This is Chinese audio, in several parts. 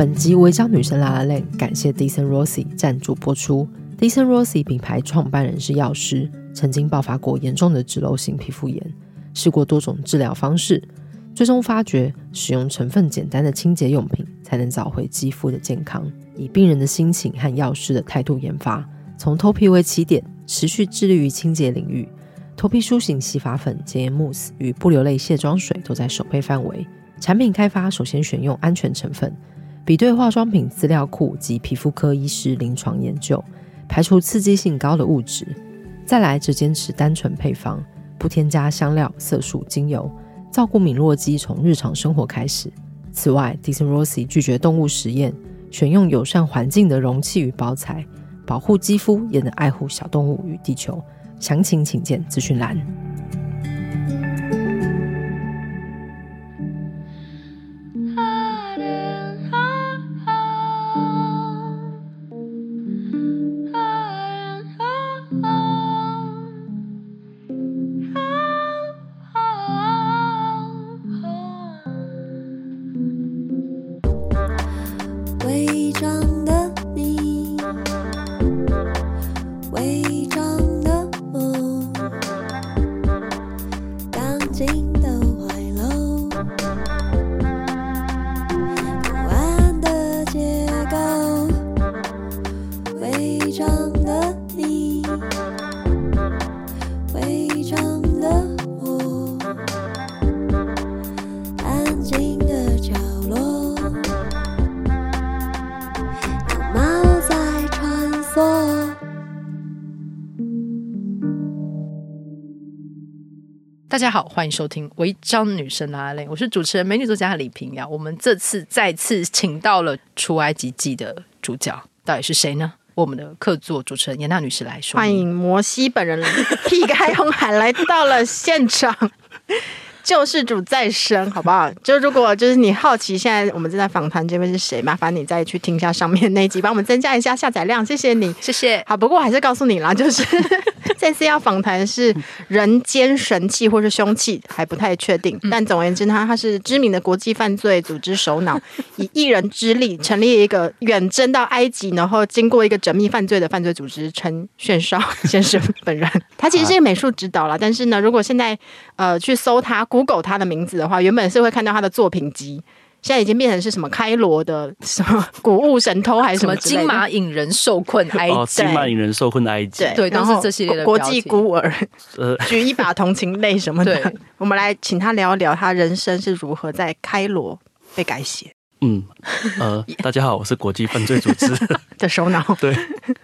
本集违章女神 lalaLand，感谢 d e c e n Rossi 赞助播出。d e c e n Rossi 品牌创办人是药师，曾经爆发过严重的脂漏性皮肤炎，试过多种治疗方式，最终发觉使用成分简单的清洁用品才能找回肌肤的健康。以病人的心情和药师的态度研发，从头皮为起点，持续致力于清洁领域。头皮舒醒洗发粉、洁颜慕斯与不流泪卸妆水都在首配范围。产品开发首先选用安全成分，比对化妆品资料库及皮肤科医师临床研究，排除刺激性高的物质。再来则坚持单纯配方，不添加香料、色素、精油，照顾敏弱肌从日常生活开始。此外，Decent Rossi 拒绝动物实验。选用友善环境的容器与包材，保护肌肤也能爱护小动物与地球。详情请见资讯栏。大家好，欢迎收听《违章女神》的阿雷》，我是主持人美女作家李平瑶。我们这次再次请到了出埃及记的主角，到底是谁呢？我们的客座主持人严娜女士来说，欢迎摩西本人 劈开红海来到了现场。救世主再生，好不好？就如果就是你好奇，现在我们正在访谈这位是谁？麻烦你再去听一下上面那一集，帮我们增加一下下载量，谢谢你，谢谢。好，不过我还是告诉你啦，就是 这次要访谈是人间神器或是凶器，还不太确定。但总而言之，他他是知名的国际犯罪组织首脑，以一人之力成立一个远征到埃及，然后经过一个缜密犯罪的犯罪组织陈炫少先生本人。他其实是一个美术指导啦，但是呢，如果现在呃去搜他。Google 他的名字的话，原本是会看到他的作品集，现在已经变成是什么开罗的什么古物神偷，还是什么金马引人受困埃及？哦，金马引人受困埃及。对，然后这系列的国际孤儿，呃，举一把同情泪什么的。对，我们来请他聊一聊他人生是如何在开罗被改写。嗯，呃，大家好，我是国际犯罪组织 的首脑。对，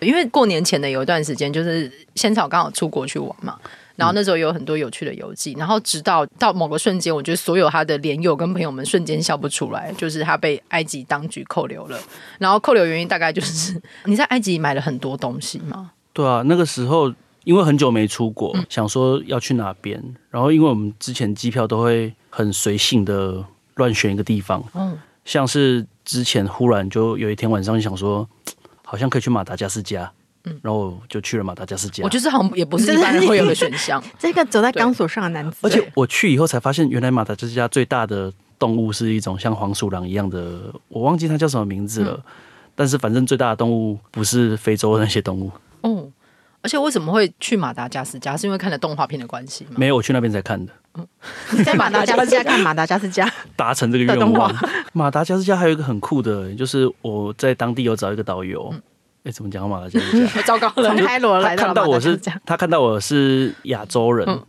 因为过年前的有一段时间，就是仙草刚好出国去玩嘛。然后那时候有很多有趣的游记，然后直到到某个瞬间，我觉得所有他的连友跟朋友们瞬间笑不出来，就是他被埃及当局扣留了。然后扣留原因大概就是 你在埃及买了很多东西吗？对啊，那个时候因为很久没出国，嗯、想说要去哪边，然后因为我们之前机票都会很随性的乱选一个地方，嗯，像是之前忽然就有一天晚上想说，好像可以去马达加斯加。然后就去了马达加斯加。我觉得好像也不是一般人会有的选项。这个走在钢索上的男子。而且我去以后才发现，原来马达加斯加最大的动物是一种像黄鼠狼一样的，我忘记它叫什么名字了。嗯、但是反正最大的动物不是非洲的那些动物。哦，而且为什么会去马达加斯加？是因为看了动画片的关系吗？没有，我去那边才看的。嗯、在马达加斯加看马达加斯加，达成这个愿望。马达加斯加还有一个很酷的，就是我在当地有找一个导游。嗯哎，怎么讲马达加斯加？糟糕了，从开罗来看到我是，他看到我是亚洲人，嗯、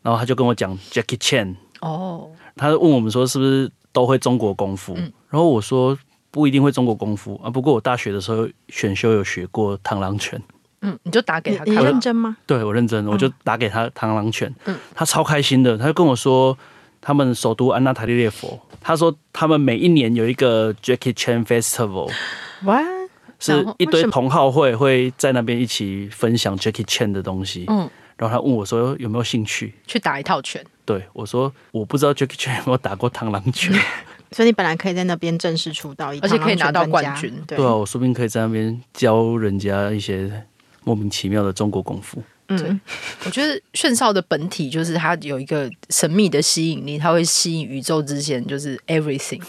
然后他就跟我讲 Jackie Chan。哦，他问我们说是不是都会中国功夫？嗯、然后我说不一定会中国功夫啊，不过我大学的时候选修有学过螳螂拳。嗯，你就打给他，你认真吗？对，我认真，我就打给他螳螂拳。嗯，他超开心的，他就跟我说，他们首都安娜塔利列佛，他说他们每一年有一个 Jackie Chan Festival。哇！是一堆同好会会在那边一起分享 Jackie Chan 的东西，嗯，然后他问我说有没有兴趣？去打一套拳？对，我说我不知道 Jackie Chan 有没有打过螳螂拳，所以你本来可以在那边正式出道，而且可以拿到冠军。对，对啊，我说不定可以在那边教人家一些莫名其妙的中国功夫。嗯，我觉得炫少的本体就是他有一个神秘的吸引力，他会吸引宇宙之间就是 everything。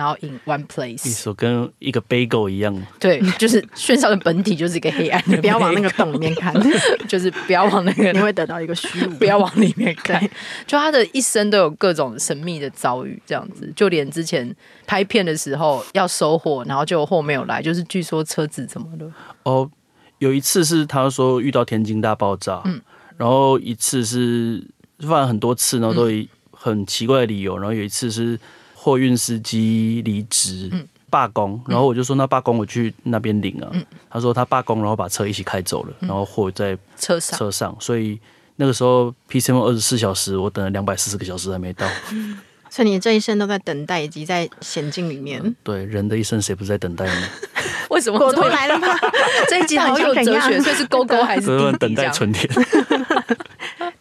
然后 in one place，一手跟一个 bagel 一样。对，就是炫少的本体就是一个黑暗的，不要往那个洞里面看，就是不要往那个，你会得到一个虚无，不要往里面看。就他的一生都有各种神秘的遭遇，这样子，就连之前拍片的时候要收货，然后就货没有来，就是据说车子怎么了？哦，有一次是他说遇到天津大爆炸，嗯，然后一次是犯了很多次，然后都以很奇怪的理由，然后有一次是。货运司机离职罢工，然后我就说，那罢工我去那边领啊。嗯、他说他罢工，然后把车一起开走了，然后货在车上车上，所以那个时候 PCM 二十四小时，我等了两百四十个小时还没到。所以你这一生都在等待以及在险境里面。对，人的一生谁不在等待呢？为什么果陀来了吗？这一集好有哲学，所以是勾勾还是滴滴等待春天？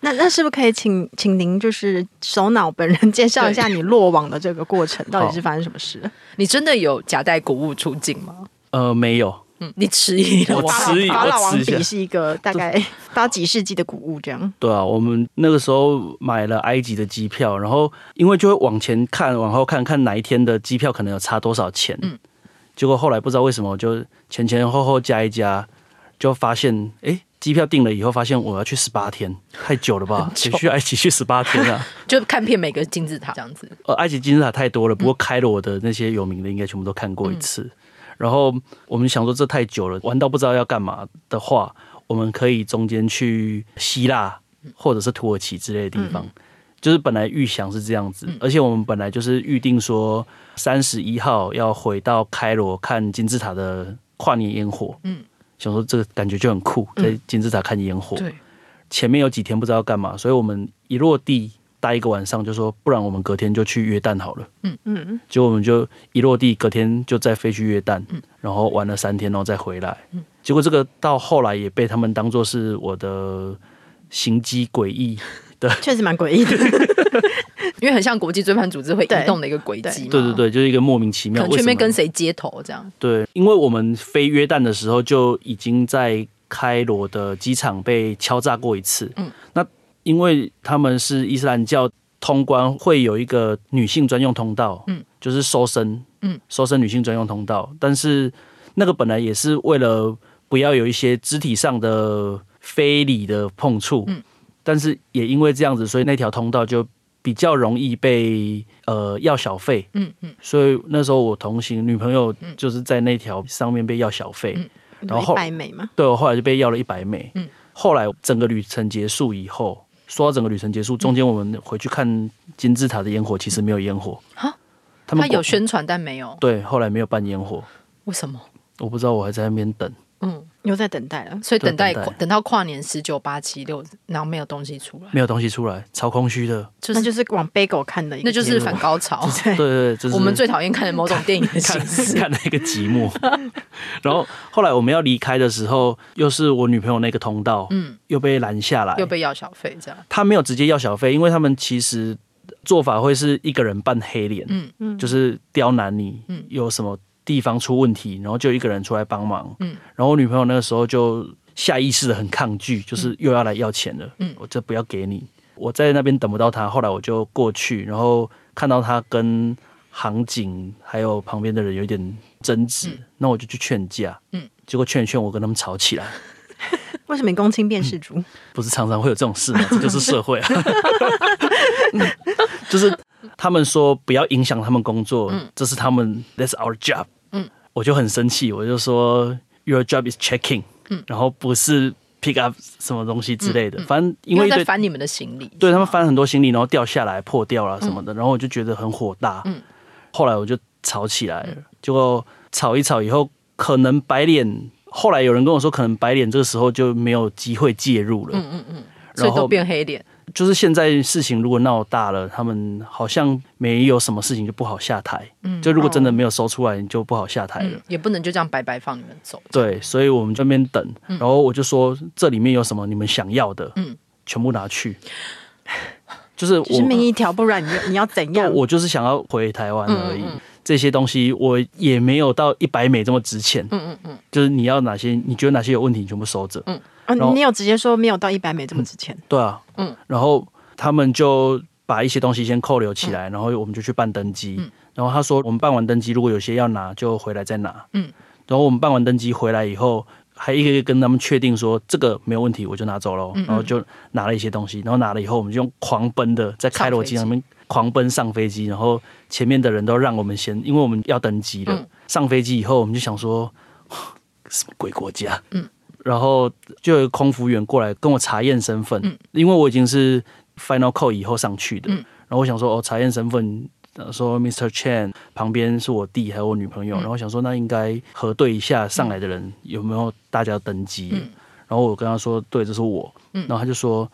那那是不是可以请请您就是首脑本人介绍一下你落网的这个过程，到底是发生什么事？你真的有夹带谷物出境吗？呃，没有。嗯，你迟疑了。我迟疑。法老王笔是一个大概到几世纪的古物这样。对啊，我们那个时候买了埃及的机票，然后因为就会往前看，往后看看哪一天的机票可能有差多少钱。嗯。结果后来不知道为什么，就前前后后加一加，就发现哎。欸机票订了以后，发现我要去十八天，太久了吧？只去埃及去十八天啊？就看遍每个金字塔这样子。呃，埃及金字塔太多了，不过开罗的那些有名的应该全部都看过一次。嗯、然后我们想说这太久了，玩到不知道要干嘛的话，我们可以中间去希腊或者是土耳其之类的地方。嗯、就是本来预想是这样子，而且我们本来就是预定说三十一号要回到开罗看金字塔的跨年烟火。嗯。想说这个感觉就很酷，在金字塔看烟火。对，前面有几天不知道要干嘛，所以我们一落地待一个晚上，就说不然我们隔天就去约旦好了。嗯嗯，结果我们就一落地，隔天就再飞去约旦，然后玩了三天，然后再回来。结果这个到后来也被他们当做是我的行迹诡异的，确实蛮诡异的。因为很像国际追判组织会移动的一个轨迹嘛，对对对，就是一个莫名其妙，可能全跟谁接头这样。对，因为我们飞约旦的时候就已经在开罗的机场被敲诈过一次。嗯，那因为他们是伊斯兰教，通关会有一个女性专用通道，嗯，就是搜身，嗯，搜身女性专用通道。但是那个本来也是为了不要有一些肢体上的非礼的碰触，嗯，但是也因为这样子，所以那条通道就。比较容易被呃要小费，嗯嗯，所以那时候我同行女朋友就是在那条上面被要小费，嗯、然后一百美嘛，对，我后来就被要了一百美，嗯，后来整个旅程结束以后，说到整个旅程结束，中间我们回去看金字塔的烟火，其实没有烟火，哈，他们有宣传但没有，对，后来没有办烟火，为什么？我不知道，我还在那边等。嗯，又在等待了，所以等待，等，待。等到跨年十九八七六，然后没有东西出来，没有东西出来，超空虚的，就是、那就是往 Bagel 看的，那就是反高潮，对对对，就是、我们最讨厌看的某种电影的形式，看那个寂寞。然后后来我们要离开的时候，又是我女朋友那个通道，嗯，又被拦下来，又被要小费，这样。他没有直接要小费，因为他们其实做法会是一个人扮黑脸，嗯。嗯，就是刁难你，嗯，有什么。地方出问题，然后就一个人出来帮忙。嗯，然后我女朋友那个时候就下意识的很抗拒，就是又要来要钱了。嗯，我这不要给你。我在那边等不到他，后来我就过去，然后看到他跟航警还有旁边的人有点争执，嗯、那我就去劝架。嗯，结果劝一劝，我跟他们吵起来。为什么公亲变事主、嗯？不是常常会有这种事吗？这就是社会啊。就是他们说不要影响他们工作，嗯、这是他们，That's our job。我就很生气，我就说 Your job is checking，嗯，然后不是 pick up 什么东西之类的，嗯嗯、反正因为，在翻你们的行李，对他们翻很多行李，然后掉下来破掉了什么的，嗯、然后我就觉得很火大，嗯，后来我就吵起来了，结果吵一吵以后，可能白脸，后来有人跟我说，可能白脸这个时候就没有机会介入了，嗯嗯嗯，所以都变黑脸。就是现在事情如果闹大了，他们好像没有什么事情就不好下台。嗯，就如果真的没有收出来，你就不好下台了。嗯，也不能就这样白白放你们走。对，所以我们在那边等，然后我就说这里面有什么你们想要的，嗯，全部拿去。就是我是命一条，不然你你要怎样？我就是想要回台湾而已。这些东西我也没有到一百美这么值钱。嗯嗯嗯，就是你要哪些，你觉得哪些有问题，你全部收着。嗯。哦，你有直接说没有到一百美这么值钱？嗯？对啊，嗯，然后他们就把一些东西先扣留起来，嗯、然后我们就去办登机，嗯、然然后他说我们办完登机，如果有些要拿，就回来再拿。嗯，然后我们办完登机回来以后，还一个一个跟他们确定说这个没有问题，我就拿走了。然后就拿了一些东西，然后拿了以后，我们就用狂奔的在开罗机场里面狂奔上飞机，然后前面的人都让我们先，因为我们要登机了。上飞机以后，我们就想说什么鬼国家？嗯，然后就有空服员过来跟我查验身份，因为我已经是 final call 以后上去的。然后我想说哦，查验身份。说 Mr. Chen 旁边是我弟还有我女朋友，嗯、然后想说那应该核对一下上来的人有没有大家登机，嗯、然后我跟他说对，这是我，嗯、然后他就说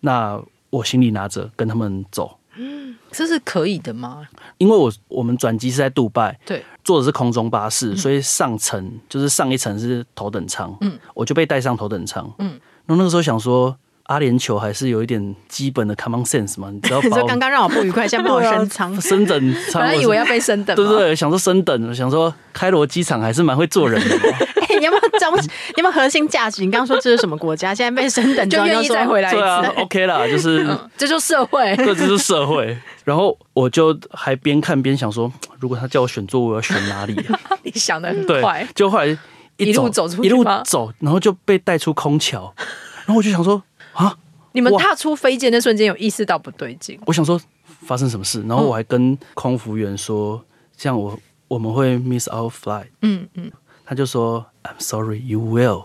那我行李拿着跟他们走，嗯，这是可以的吗？因为我我们转机是在杜拜，对，坐的是空中巴士，所以上层就是上一层是头等舱，嗯，我就被带上头等舱，嗯，然后那个时候想说。阿联酋还是有一点基本的 common sense 嘛？你知道，你说刚刚让我不愉快，现在帮我升舱，升等，本来以为要被升等，对对对，想说升等，想说开罗机场还是蛮会做人的。哎，你有没有中？你有没有核心价值？你刚刚说这是什么国家？现在被升等，就愿意再回来一次。对啊，OK 啦，就是这就是社会，对，这就是社会。然后我就还边看边想说，如果他叫我选座位，我要选哪里？你想的很快，就后来一路走出一路走，然后就被带出空桥，然后我就想说啊。你们踏出飞机那瞬间有意识到不对劲？我想说发生什么事，然后我还跟空服员说，这样我我们会 miss our flight。嗯嗯，他就说 I'm sorry, you will。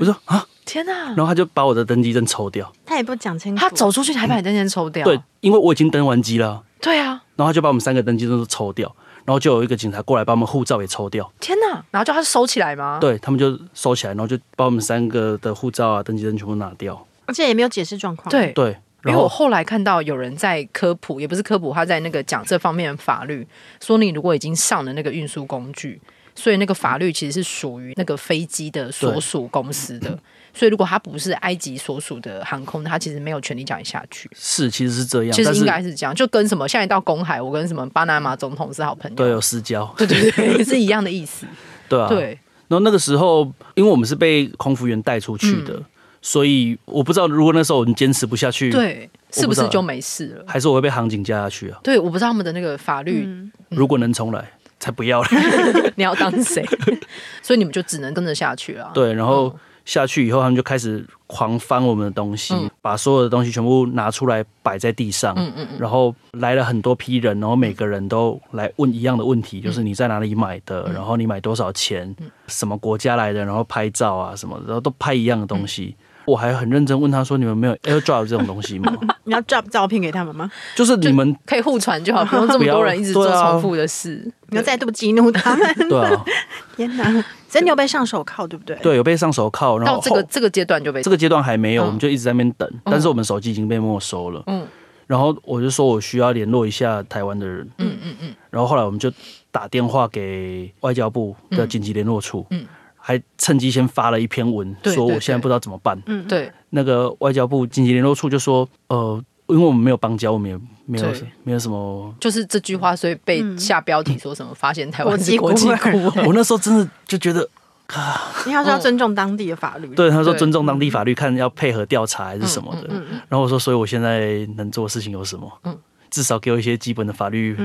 我说啊，天哪！然后他就把我的登机证抽掉。他也不讲清楚，他走出去才把你登机证抽掉。对，因为我已经登完机了。对啊，然后他就把我们三个登机证都抽掉，然后就有一个警察过来把我们护照也抽掉。天哪！然后叫他收起来吗？对，他们就收起来，然后就把我们三个的护照啊、登机证全部拿掉。而且也没有解释状况。对对，因为我后来看到有人在科普，也不是科普，他在那个讲这方面的法律，说你如果已经上了那个运输工具，所以那个法律其实是属于那个飞机的所属公司的。所以如果他不是埃及所属的航空，他其实没有权利叫你下去。是，其实是这样。其实应该是这样，就跟什么下一到公海，我跟什么巴拿马总统是好朋友，对，有私交，对对对，是一样的意思。对啊，对。然后那个时候，因为我们是被空服员带出去的。嗯所以我不知道，如果那时候我们坚持不下去，对，是不是就没事了？还是我会被航警加下去啊？对，我不知道他们的那个法律。嗯、如果能重来，才不要了。你要当谁？所以你们就只能跟着下去了。对，然后下去以后，他们就开始狂翻我们的东西，嗯、把所有的东西全部拿出来摆在地上。嗯嗯嗯。然后来了很多批人，然后每个人都来问一样的问题，就是你在哪里买的？然后你买多少钱？什么国家来的？然后拍照啊什么的，然后都拍一样的东西。我还很认真问他说：“你们没有 AirDrop 这种东西吗？你要 drop 照片给他们吗？就是你们可以互传就好，不用这么多人一直做重复的事。你要再度激怒他们？对啊，天哪！所以你有被上手铐，对不对？对，有被上手铐。然后到这个这个阶段就被这个阶段还没有，我们就一直在那边等。但是我们手机已经被没收了。嗯，然后我就说我需要联络一下台湾的人。嗯嗯嗯。然后后来我们就打电话给外交部的紧急联络处。嗯。还趁机先发了一篇文，说我现在不知道怎么办。嗯，对。那个外交部紧急联络处就说，呃，因为我们没有邦交，我们也没有没有什么，就是这句话，所以被下标题说什么发现台湾是国际孤儿。我那时候真的就觉得啊，因为他说要尊重当地的法律。对，他说尊重当地法律，看要配合调查还是什么的。然后我说，所以我现在能做的事情有什么？嗯，至少给我一些基本的法律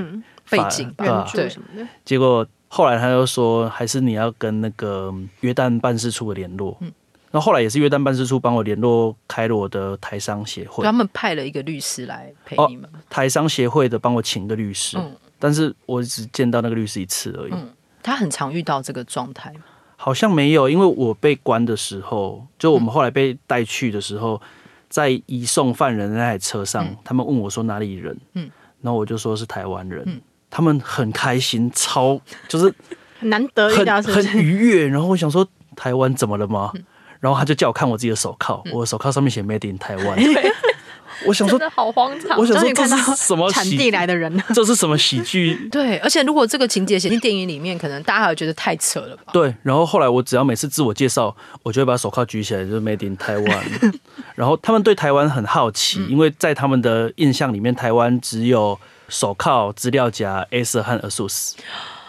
背景吧，对什么的。结果。后来他又说，还是你要跟那个约旦办事处的联络。嗯，然后后来也是约旦办事处帮我联络开罗的台商协会，他们派了一个律师来陪你们。哦、台商协会的帮我请个律师，嗯、但是我只见到那个律师一次而已。嗯，他很常遇到这个状态吗？好像没有，因为我被关的时候，就我们后来被带去的时候，在移送犯人那台车上，嗯、他们问我说哪里人，嗯，然后我就说是台湾人。嗯他们很开心，超就是很难得一很很愉悦。然后我想说，台湾怎么了吗？然后他就叫我看我自己的手铐，我的手铐上面写 “Made in Taiwan”。我想说，好荒唐！我想说，这是什么产地来的人？这是什么喜剧？对，而且如果这个情节写进电影里面，可能大家还会觉得太扯了吧？对。然后后来我只要每次自我介绍，我就会把手铐举起来，就是 “Made in Taiwan”。然后他们对台湾很好奇，因为在他们的印象里面，台湾只有。手铐、资料夹、Acer 和 ASUS，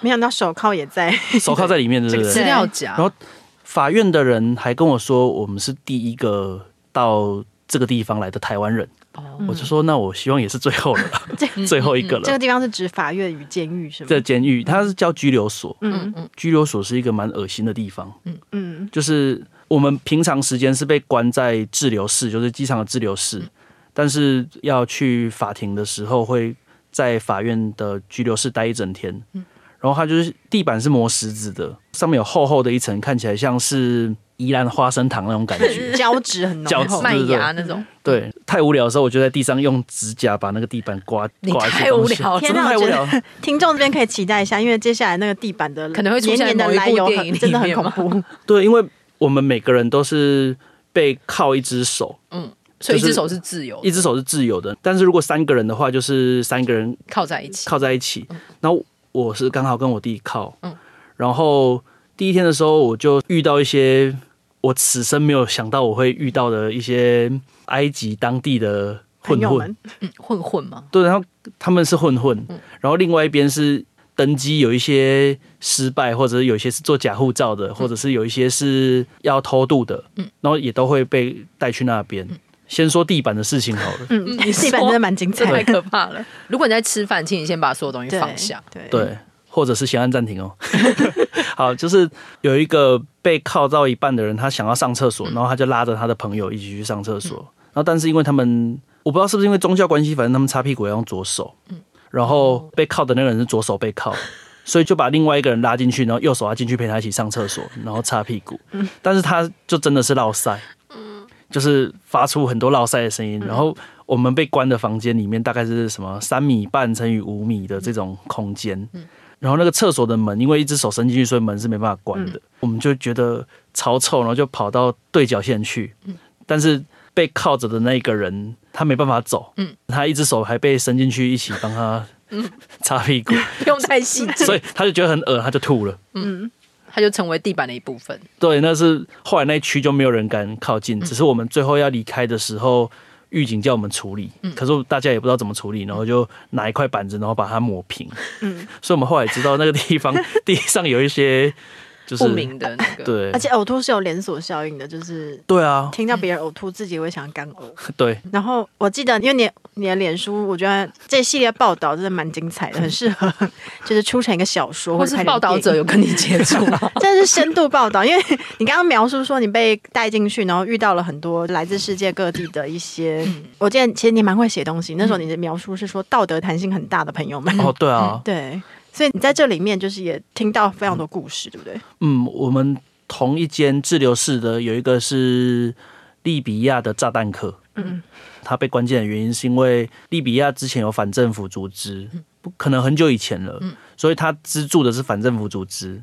没想到手铐也在，手铐在里面的对不对？资料夹。然后法院的人还跟我说，我们是第一个到这个地方来的台湾人。我就说，那我希望也是最后了，最后一个了。这个地方是指法院与监狱是吗？这监狱它是叫拘留所，嗯嗯，拘留所是一个蛮恶心的地方，嗯嗯，就是我们平常时间是被关在滞留室，就是机场的滞留室，但是要去法庭的时候会在法院的拘留室待一整天，嗯然后他就是地板是磨石子的，上面有厚厚的一层，看起来像是。宜兰花生糖那种感觉，胶质很浓厚，麦芽那种。对，太无聊的时候，我就在地上用指甲把那个地板刮刮。太无聊，天哪！太无聊。听众这边可以期待一下，因为接下来那个地板的可能会出现的来由真的很恐怖。对，因为我们每个人都是被靠一只手，嗯，所以一只手是自由，一只手是自由的。但是如果三个人的话，就是三个人靠在一起，靠在一起。然后我是刚好跟我弟靠，嗯，然后第一天的时候我就遇到一些。我此生没有想到我会遇到的一些埃及当地的混混，嗯，混混吗？对，然后他们是混混，然后另外一边是登机有一些失败，或者是有一些是做假护照的，或者是有一些是要偷渡的，嗯，然后也都会被带去那边。先说地板的事情好了，嗯，地板真的蛮精彩，太可怕了。如果你在吃饭，请你先把所有东西放下，对。对或者是先按暂停哦。好，就是有一个被靠到一半的人，他想要上厕所，然后他就拉着他的朋友一起去上厕所。然后，但是因为他们，我不知道是不是因为宗教关系，反正他们擦屁股要用左手。然后被靠的那个人是左手被靠，所以就把另外一个人拉进去，然后右手要进去陪他一起上厕所，然后擦屁股。但是他就真的是落赛，就是发出很多落赛的声音。然后我们被关的房间里面大概是什么三米半乘以五米的这种空间。然后那个厕所的门，因为一只手伸进去，所以门是没办法关的。嗯、我们就觉得超臭，然后就跑到对角线去。嗯、但是被靠着的那个人，他没办法走。嗯、他一只手还被伸进去，一起帮他擦屁股。不 用太细致。所以他就觉得很恶，他就吐了。嗯，他就成为地板的一部分。对，那是后来那一区就没有人敢靠近，只是我们最后要离开的时候。狱警叫我们处理，可是大家也不知道怎么处理，然后就拿一块板子，然后把它抹平。嗯，所以我们后来知道那个地方 地上有一些。就是不明的那个，对，而且呕吐是有连锁效应的，就是对啊，听到别人呕吐，自己会想干呕。对，然后我记得，因为你你的脸书，我觉得这系列报道真的蛮精彩的，很适合就是出成一个小说，或是报道者有跟你接触，这是深度报道。因为你刚刚描述说你被带进去，然后遇到了很多来自世界各地的一些，我记得其实你蛮会写东西。那时候你的描述是说道德弹性很大的朋友们。哦，对啊，对。所以你在这里面就是也听到非常多故事，对不对？嗯，我们同一间滞留室的有一个是利比亚的炸弹客，嗯，他被关进的原因是因为利比亚之前有反政府组织，不可能很久以前了，所以他资助的是反政府组织，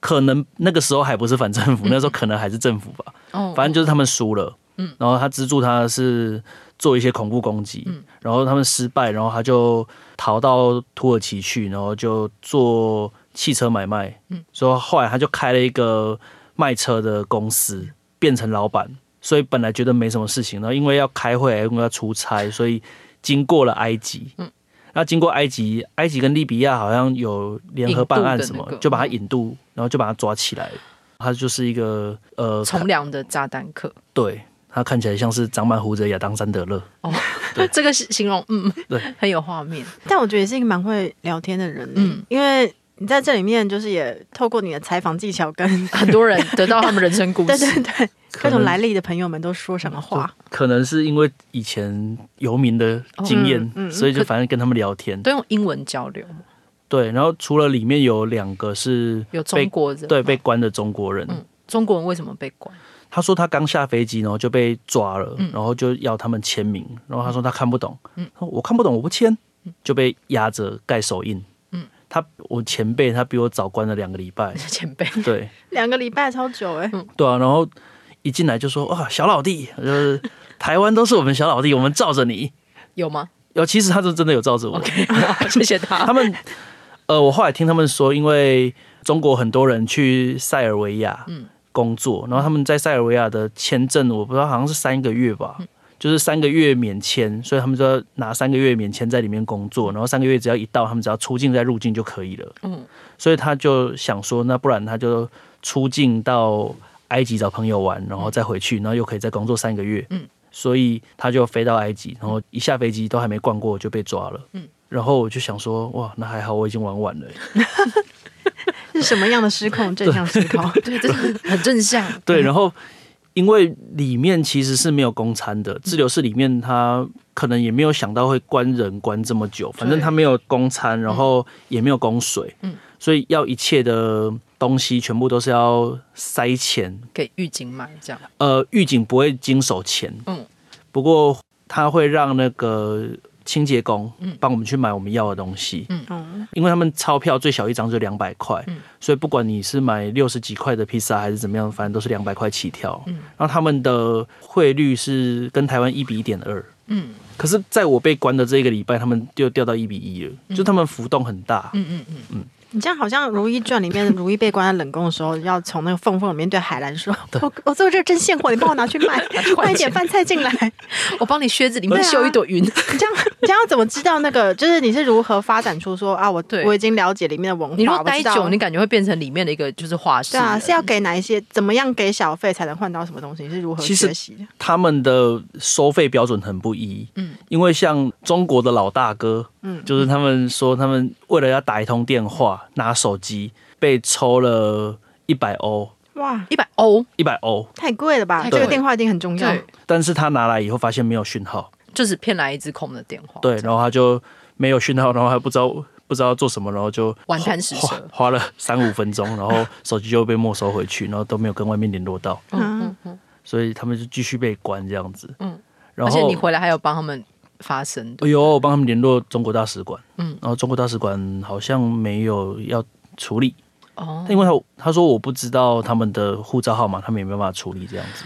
可能那个时候还不是反政府，那时候可能还是政府吧，哦，反正就是他们输了，嗯，然后他资助他是做一些恐怖攻击，然后他们失败，然后他就。逃到土耳其去，然后就做汽车买卖。嗯，所以后来他就开了一个卖车的公司，变成老板。所以本来觉得没什么事情，然后因为要开会，因为要出差，所以经过了埃及。嗯，那经过埃及，埃及跟利比亚好像有联合办案什么，就把他引渡，然后就把他抓起来。他就是一个呃从良的炸弹客。对。他看起来像是长满胡子的亚当·山德勒。哦，对，这个形容，嗯，对，很有画面。但我觉得也是一个蛮会聊天的人，嗯，因为你在这里面就是也透过你的采访技巧，跟很多人得到他们人生故事，对 对对，各种来历的朋友们都说什么话。可能是因为以前游民的经验，嗯，所以就反正跟他们聊天，都用英文交流。对，然后除了里面有两个是有中国人，对，被关的中国人。嗯，中国人为什么被关？他说他刚下飞机，然后就被抓了，然后就要他们签名，然后他说他看不懂，嗯，我看不懂，我不签，就被压着盖手印。嗯，他我前辈他比我早关了两个礼拜，前辈。对，两个礼拜超久哎，对啊，然后一进来就说哇小老弟，就是台湾都是我们小老弟，我们罩着你，有吗？有，其实他是真的有罩着我，OK，谢谢他。他们呃，我后来听他们说，因为中国很多人去塞尔维亚，嗯。工作，然后他们在塞尔维亚的签证，我不知道好像是三个月吧，就是三个月免签，所以他们就要拿三个月免签在里面工作，然后三个月只要一到，他们只要出境再入境就可以了。嗯，所以他就想说，那不然他就出境到埃及找朋友玩，然后再回去，然后又可以再工作三个月。嗯，所以他就飞到埃及，然后一下飞机都还没逛过就被抓了。嗯，然后我就想说，哇，那还好，我已经玩完了。是什么样的失控？正向思考，对，这是很正向。对，然后因为里面其实是没有供餐的，滞留室里面他可能也没有想到会关人关这么久，反正他没有供餐，然后也没有供水，嗯，所以要一切的东西全部都是要塞钱给狱警买，这样。呃，狱警不会经手钱，嗯，不过他会让那个。清洁工帮我们去买我们要的东西，嗯，因为他们钞票最小一张就两百块，嗯，所以不管你是买六十几块的披萨还是怎么样，反正都是两百块起跳，嗯，然后他们的汇率是跟台湾一比一点二，嗯，可是在我被关的这个礼拜，他们就掉到一比一了，就他们浮动很大，嗯嗯嗯。嗯。你这样好像《如懿传》里面，如懿被关在冷宫的时候，要从那个缝缝里面对海兰说：“ 我我做这真现货，你帮我拿去卖，换一点饭菜进来，我帮你靴子里面绣一朵云。”你这样你这样要怎么知道那个？就是你是如何发展出说啊？我对我已经了解里面的文化。你如果待久，你感觉会变成里面的一个就是画师。对啊，是要给哪一些？怎么样给小费才能换到什么东西？你是如何学习的？他们的收费标准很不一。嗯，因为像中国的老大哥。嗯，就是他们说，他们为了要打一通电话，拿手机被抽了一百欧。哇，一百欧，一百欧，太贵了吧？这个电话一定很重要。但是他拿来以后发现没有讯号，就是骗来一只空的电话。对，然后他就没有讯号，然后还不知道不知道做什么，然后就玩贪食蛇，花了三五分钟，然后手机就被没收回去，然后都没有跟外面联络到。嗯嗯嗯，所以他们就继续被关这样子。嗯，然后而且你回来还有帮他们。发生的。哎呦，我帮他们联络中国大使馆，嗯，然后中国大使馆好像没有要处理哦，因为他他说我不知道他们的护照号码，他们也没办法处理这样子。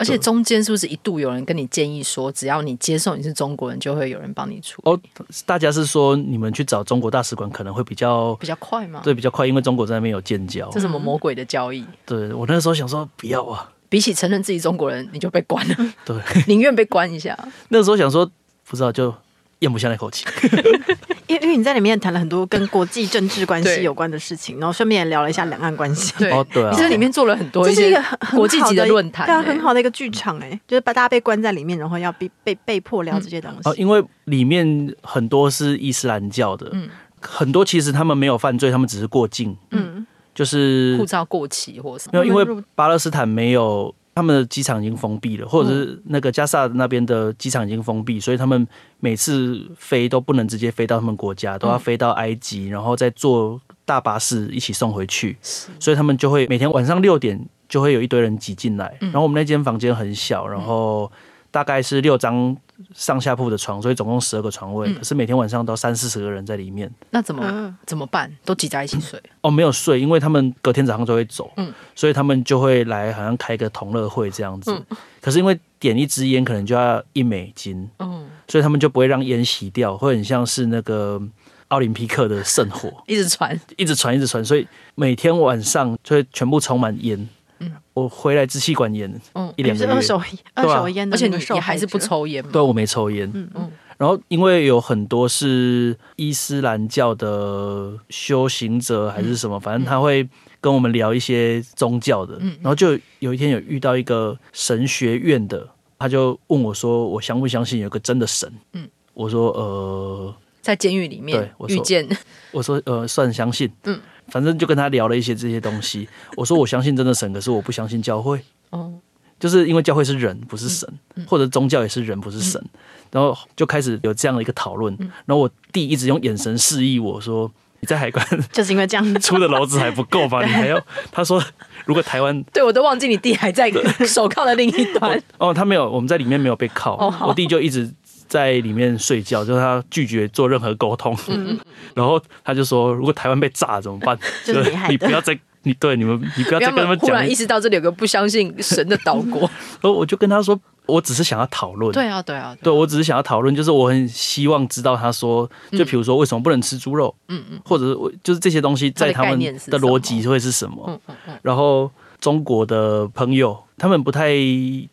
而且中间是不是一度有人跟你建议说，只要你接受你是中国人，就会有人帮你处理？哦，大家是说你们去找中国大使馆可能会比较比较快吗？对，比较快，因为中国在那边有建交。这什么魔鬼的交易？对，我那时候想说不要啊，比起承认自己中国人，你就被关了。对，宁愿被关一下。那时候想说不知道就。咽不下那口气，因为因为你在里面谈了很多跟国际政治关系有关的事情，然后顺便也聊了一下两岸关系。对，对啊，你在里面做了很多这是一些国际级的论坛，对啊，很好的一个剧场哎，就是把大家被关在里面，然后要被被被迫聊这些东西。哦，因为里面很多是伊斯兰教的，嗯，很多其实他们没有犯罪，他们只是过境，嗯，就是护照过期或什么。没有，因为巴勒斯坦没有。他们的机场已经封闭了，或者是那个加萨那边的机场已经封闭，所以他们每次飞都不能直接飞到他们国家，都要飞到埃及，然后再坐大巴士一起送回去。所以他们就会每天晚上六点就会有一堆人挤进来，然后我们那间房间很小，然后大概是六张上下铺的床，所以总共十二个床位，可是每天晚上都三四十个人在里面。那怎么怎么办？都挤在一起睡？哦，没有睡，因为他们隔天早上就会走，嗯，所以他们就会来，好像开个同乐会这样子。嗯，可是因为点一支烟可能就要一美金，嗯，所以他们就不会让烟熄掉，会很像是那个奥林匹克的圣火，一直传，一直传，一直传，所以每天晚上就会全部充满烟。嗯，我回来支气管炎，嗯，一两个月，二手二手烟，而且你你还是不抽烟吗？对，我没抽烟。嗯嗯。然后因为有很多是伊斯兰教的修行者还是什么，反正他会跟我们聊一些宗教的。嗯。然后就有一天有遇到一个神学院的，他就问我说：“我相不相信有个真的神？”嗯。我说：“呃，在监狱里面遇见。”我说：“呃，算相信。”嗯。反正就跟他聊了一些这些东西。我说我相信真的神，可是我不相信教会。哦，就是因为教会是人，不是神，或者宗教也是人，不是神。然后就开始有这样的一个讨论。然后我弟一直用眼神示意我说：“你在海关，就是因为这样 出的篓子还不够吧？你还要？”他说：“如果台湾……对我都忘记你弟还在手铐的另一端。”哦，他没有，我们在里面没有被铐。我弟就一直。在里面睡觉，就是他拒绝做任何沟通。嗯、然后他就说：“如果台湾被炸怎么办？就是你，不要再你对你们，你不要再跟他们讲。”突然意识到这里有个不相信神的岛国，然后我就跟他说：“我只是想要讨论。”对啊，对啊，对，我只是想要讨论，就是我很希望知道他说，就比如说为什么不能吃猪肉？嗯嗯，或者是就是这些东西在他们的逻辑会是什么？嗯嗯嗯，然后。中国的朋友，他们不太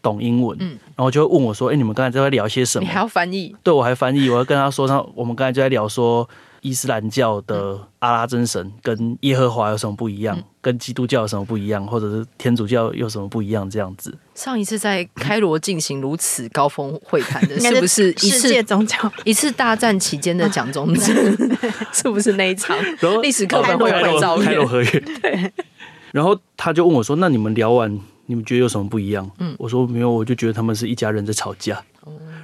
懂英文，嗯，然后就会问我说：“哎、欸，你们刚才在聊些什么？”你还要翻译？对，我还翻译，我要跟他说：“他我们刚才就在聊说伊斯兰教的阿拉真神跟耶和华有什么不一样？跟基督教有什么不一样？或者是天主教有什么不一样？这样子。上一次在开罗进行如此高峰会谈的，是不是一次世界宗教 一次大战期间的蒋中正？是不是那一场？历史课本会有照片。开罗合约。对。然后他就问我说：“那你们聊完，你们觉得有什么不一样？”嗯，我说没有，我就觉得他们是一家人在吵架。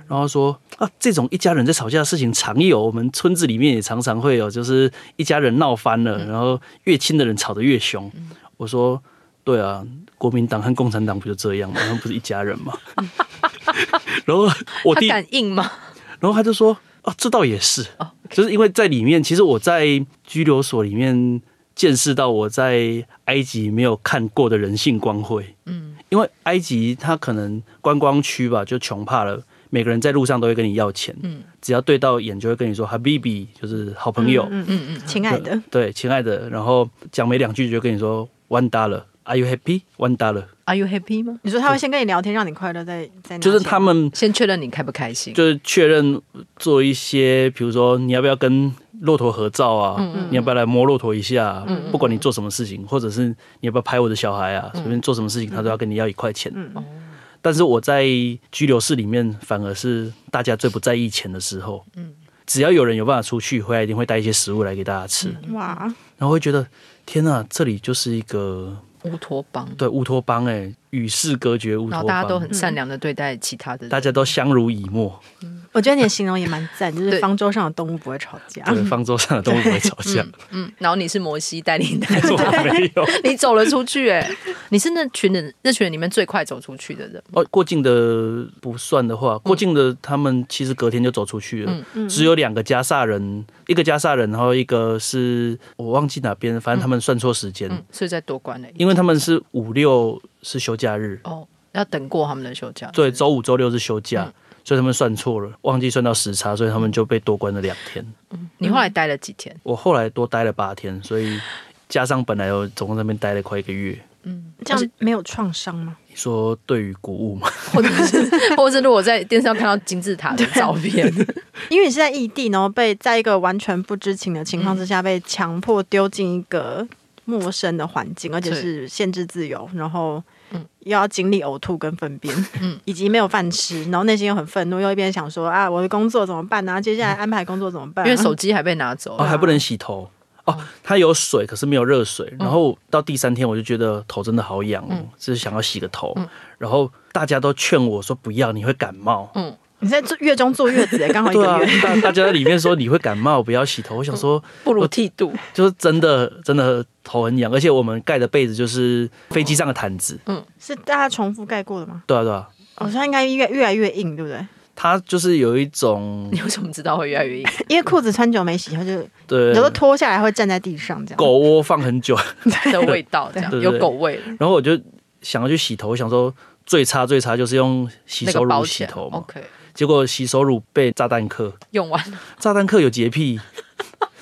然后说啊，这种一家人在吵架的事情常有，我们村子里面也常常会有，就是一家人闹翻了，然后越亲的人吵得越凶。我说，对啊，国民党和共产党不就这样吗？他们不是一家人吗？然后我弟敢硬吗？然后他就说啊，这倒也是，就是因为在里面，其实我在拘留所里面见识到我在埃及没有看过的人性光辉。嗯，因为埃及它可能观光区吧，就穷怕了。每个人在路上都会跟你要钱，嗯，只要对到眼就会跟你说 “Habibi”，就是好朋友，嗯嗯嗯，亲爱的，对，亲爱的。然后讲没两句就跟你说 “One dollar”，Are you happy? One dollar，Are you happy 吗？你说他会先跟你聊天，让你快乐，再再就是他们先确认你开不开心，就是确认做一些，比如说你要不要跟骆驼合照啊？嗯嗯，你要不要来摸骆驼一下？嗯，不管你做什么事情，或者是你要不要拍我的小孩啊？随便做什么事情，他都要跟你要一块钱。嗯。但是我在拘留室里面，反而是大家最不在意钱的时候。嗯，只要有人有办法出去，回来一定会带一些食物来给大家吃。哇！然后会觉得，天哪，这里就是一个乌托邦。对，乌托邦哎，与世隔绝乌托邦。然后大家都很善良的对待其他的人，大家都相濡以沫。嗯 我觉得你的形容也蛮赞，就是方舟上的动物不会吵架。对，方舟上的动物不会 吵架。嗯，然后你是摩西带领的，我 没有，你走了出去，哎，你是那群人那群人里面最快走出去的人。哦，过境的不算的话，过境的他们其实隔天就走出去了。嗯，只有两个加萨人，一个加萨人，然后一个是我忘记哪边，反正他们算错时间，所以在多关呢，因为他们是五六是休假日，哦，要等过他们的休假。对，周五、周六是休假。所以他们算错了，忘记算到时差，所以他们就被多关了两天。嗯，你后来待了几天？我后来多待了八天，所以加上本来我总共在那边待了快一个月。嗯，这样没有创伤吗？你说对于古物吗？或者是，或者是如果在电视上看到金字塔的照片，因为你是在异地，然后被在一个完全不知情的情况之下，被强迫丢进一个陌生的环境，而且是限制自由，然后。嗯，又要经历呕吐跟粪便，嗯，以及没有饭吃，然后内心又很愤怒，又一边想说啊，我的工作怎么办呢？接下来安排工作怎么办？因为手机还被拿走，哦，还不能洗头哦。它有水，可是没有热水。然后到第三天，我就觉得头真的好痒，嗯，就是想要洗个头。然后大家都劝我说不要，你会感冒。嗯。你在坐月中坐月子，刚好一个月。对啊，大大家在里面说你会感冒，不要洗头。我想说，不如剃度，就是真的真的头很痒，而且我们盖的被子就是飞机上的毯子。嗯，是大家重复盖过的吗？对啊，对啊。哦，它应该越越来越硬，对不对？它就是有一种，你为什么知道会越来越硬？因为裤子穿久没洗，它就对，有时候脱下来会站在地上这样。狗窝放很久的味道，这样有狗味。然后我就想要去洗头，我想说最差最差就是用洗手乳洗头嘛。OK。结果洗手乳被炸弹客。用完了。炸弹客有洁癖，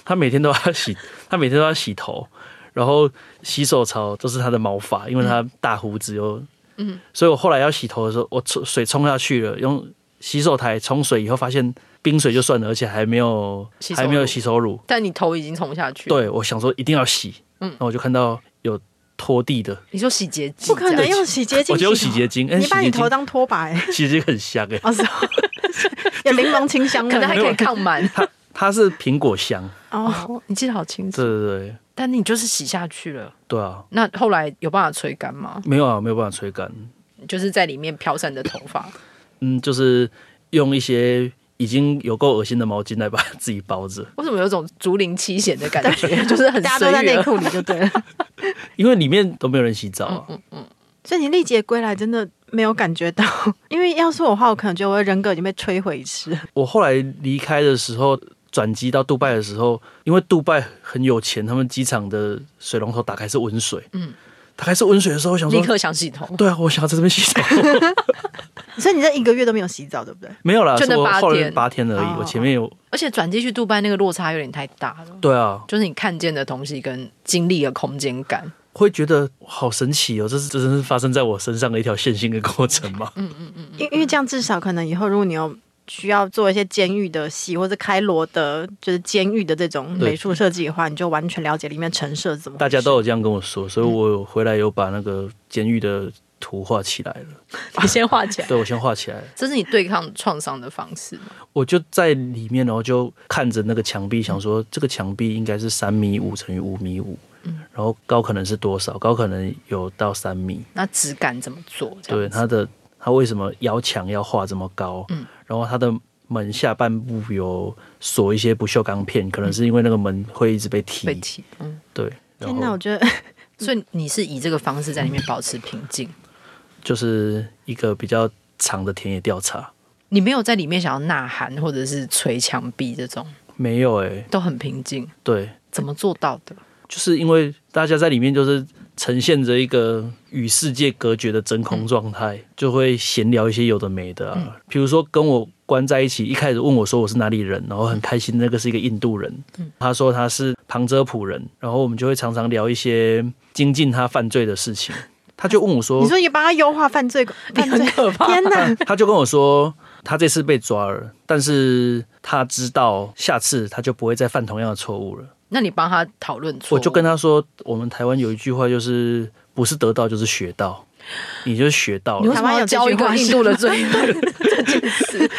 他每天都要洗，他每天都要洗头，然后洗手槽都是他的毛发，因为他大胡子又，嗯，所以我后来要洗头的时候，我冲水冲下去了，用洗手台冲水以后，发现冰水就算了，而且还没有还没有洗手乳，但你头已经冲下去，对，我想说一定要洗，嗯，然后我就看到有。拖地的，你说洗洁精？不可能用洗洁精，我就用洗洁精。你把你头当拖把哎，洗洁精很香哎，有柠檬清香，可能还可以抗螨。它它是苹果香哦，你记得好清楚。对对对，但你就是洗下去了。对啊，那后来有办法吹干吗？没有啊，没有办法吹干，就是在里面飘散的头发。嗯，就是用一些。已经有够恶心的毛巾来把自己包着。为什么有种竹林七贤的感觉？就是很大家都在内裤里就对了。因为里面都没有人洗澡啊。嗯嗯，嗯。所以你历劫归来真的没有感觉到？因为要是我的话，我可能觉得我的人格已经被摧毁一次。我后来离开的时候，转机到杜拜的时候，因为杜拜很有钱，他们机场的水龙头打开是温水。嗯。打开是温水的时候，我想说立刻想洗头。对啊，我想要在这边洗头。所以你这一个月都没有洗澡，对不对？没有啦，就那八天，八天而已。我前面有，而且转机去杜拜那个落差有点太大了。对啊，就是你看见的东西跟经历的空间感，会觉得好神奇哦！这是这真是发生在我身上的一条线性的过程吗？嗯嗯嗯，因因为这样至少可能以后如果你有需要做一些监狱的戏，或者开罗的，就是监狱的这种美术设计的话，你就完全了解里面陈设怎么。大家都有这样跟我说，所以我回来有把那个监狱的图画起来了。你先画起来，对，我先画起来。这是你对抗创伤的方式吗？我就在里面，然后就看着那个墙壁，想说这个墙壁应该是三米五乘以五米五，嗯，然后高可能是多少？高可能有到三米。那质感怎么做？对，它的。他为什么要墙要画这么高？嗯，然后他的门下半部有锁一些不锈钢片，可能是因为那个门会一直被踢。被踢，嗯，对。天哪，我觉得，所以你是以这个方式在里面保持平静，就是一个比较长的田野调查。你没有在里面想要呐喊或者是捶墙壁这种？没有哎、欸，都很平静。对，怎么做到的？就是因为大家在里面就是。呈现着一个与世界隔绝的真空状态，嗯、就会闲聊一些有的没的啊。嗯、比如说跟我关在一起，一开始问我说我是哪里人，然后很开心，那个是一个印度人。嗯、他说他是旁遮普人，然后我们就会常常聊一些精进他犯罪的事情。他就问我说：“你说你帮他优化犯罪？犯罪 可怕！天哪！”他就跟我说，他这次被抓了，但是他知道下次他就不会再犯同样的错误了。那你帮他讨论错？我就跟他说，我们台湾有一句话，就是不是得到就是学到，你就是学到了。你台湾有教一个印度的罪犯 这件事。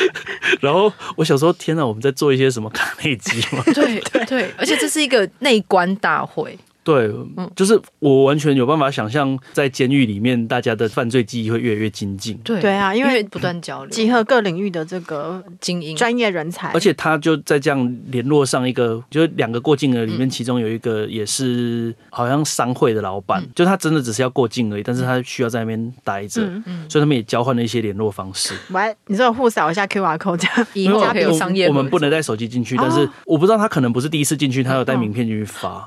然后我想说，天哪，我们在做一些什么卡内基吗？对对，而且这是一个内观大会。对，就是我完全有办法想象，在监狱里面，大家的犯罪记忆会越来越精进。对对啊，因为不断交流，集合各领域的这个精英、专业人才。而且他就在这样联络上一个，就是两个过境的里面，其中有一个也是好像商会的老板，就他真的只是要过境而已，但是他需要在那边待着，所以他们也交换了一些联络方式。喂，你说互扫一下 QR code，这样 以后可以商业。我们不能带手机进去，但是我不知道他可能不是第一次进去，他有带名片进去发。哦，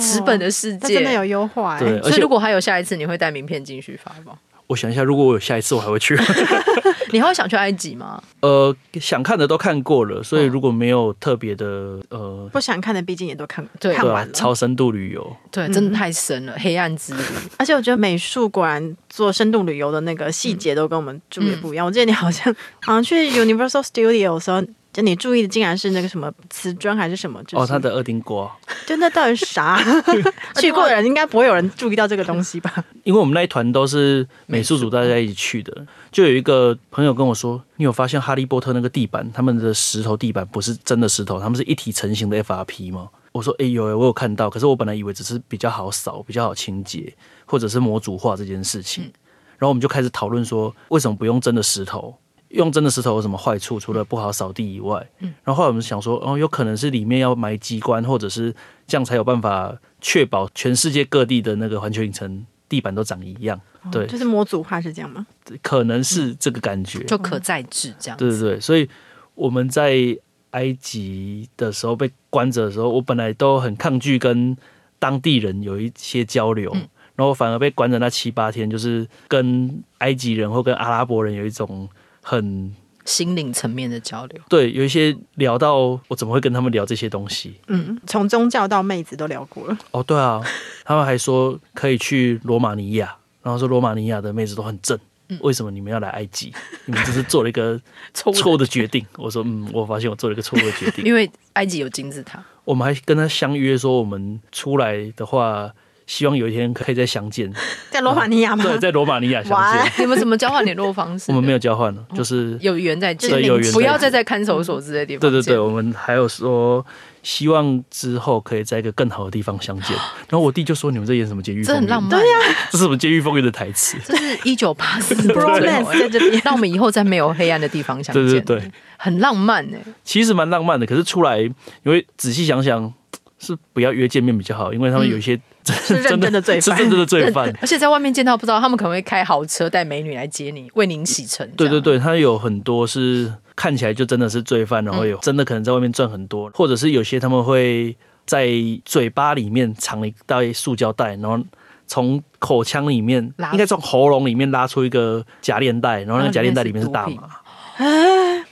纸本的世界真的有优化，对。所以如果还有下一次，你会带名片进去发吗？我想一下，如果我有下一次，我还会去。你还会想去埃及吗？呃，想看的都看过了，所以如果没有特别的呃，不想看的，毕竟也都看对看完了。超深度旅游，对，真的太深了，黑暗之旅。而且我觉得美术果然做深度旅游的那个细节都跟我们住的不一样。我记得你好像好像去 Universal Studio 的时候。就你注意的竟然是那个什么瓷砖还是什么？就是、哦，他的二丁锅。就那到底是啥？去过的人应该不会有人注意到这个东西吧？因为我们那一团都是美术组大家一起去的，就有一个朋友跟我说：“你有发现哈利波特那个地板，他们的石头地板不是真的石头，他们是一体成型的 FRP 吗？”我说：“哎、欸、有，我有看到。可是我本来以为只是比较好扫、比较好清洁，或者是模组化这件事情。嗯、然后我们就开始讨论说，为什么不用真的石头？”用真的石头有什么坏处？除了不好扫地以外，嗯，然后后来我们想说，哦，有可能是里面要埋机关，或者是这样才有办法确保全世界各地的那个环球影城地板都长一样，对，就是模组化是这样吗？可能是这个感觉，就可再制这样。对对对，所以我们在埃及的时候被关着的时候，我本来都很抗拒跟当地人有一些交流，然后反而被关着那七八天，就是跟埃及人或跟阿拉伯人有一种。很心灵层面的交流，对，有一些聊到我怎么会跟他们聊这些东西？嗯，从宗教到妹子都聊过了。哦，对啊，他们还说可以去罗马尼亚，然后说罗马尼亚的妹子都很正，嗯、为什么你们要来埃及？你们只是做了一个 错误的决定。我说，嗯，我发现我做了一个错误的决定，因为埃及有金字塔。我们还跟他相约说，我们出来的话。希望有一天可以再相见，在罗马尼亚吗？对，在罗马尼亚相见。你们怎么交换联络方式？我们没有交换了，就是有缘再见，有缘。不要再在看守所之类的地方。对对对，我们还有说，希望之后可以在一个更好的地方相见。然后我弟就说：“你们在演什么监狱？这很浪漫，对呀，这是什么监狱风云的台词？这是一九八四 Romance 在这边，让我们以后在没有黑暗的地方相见。对对对，很浪漫哎，其实蛮浪漫的。可是出来，因为仔细想想，是不要约见面比较好，因为他们有一些。”是认真的罪犯，是真正的罪犯。而且在外面见到不知道，他们可能会开豪车带美女来接你，为您洗尘。对对对，他有很多是看起来就真的是罪犯，然后有真的可能在外面赚很多，或者是有些他们会在嘴巴里面藏一袋塑胶袋，然后从口腔里面，应该从喉咙里面拉出一个夹链袋，然后那个夹链袋里面是大麻。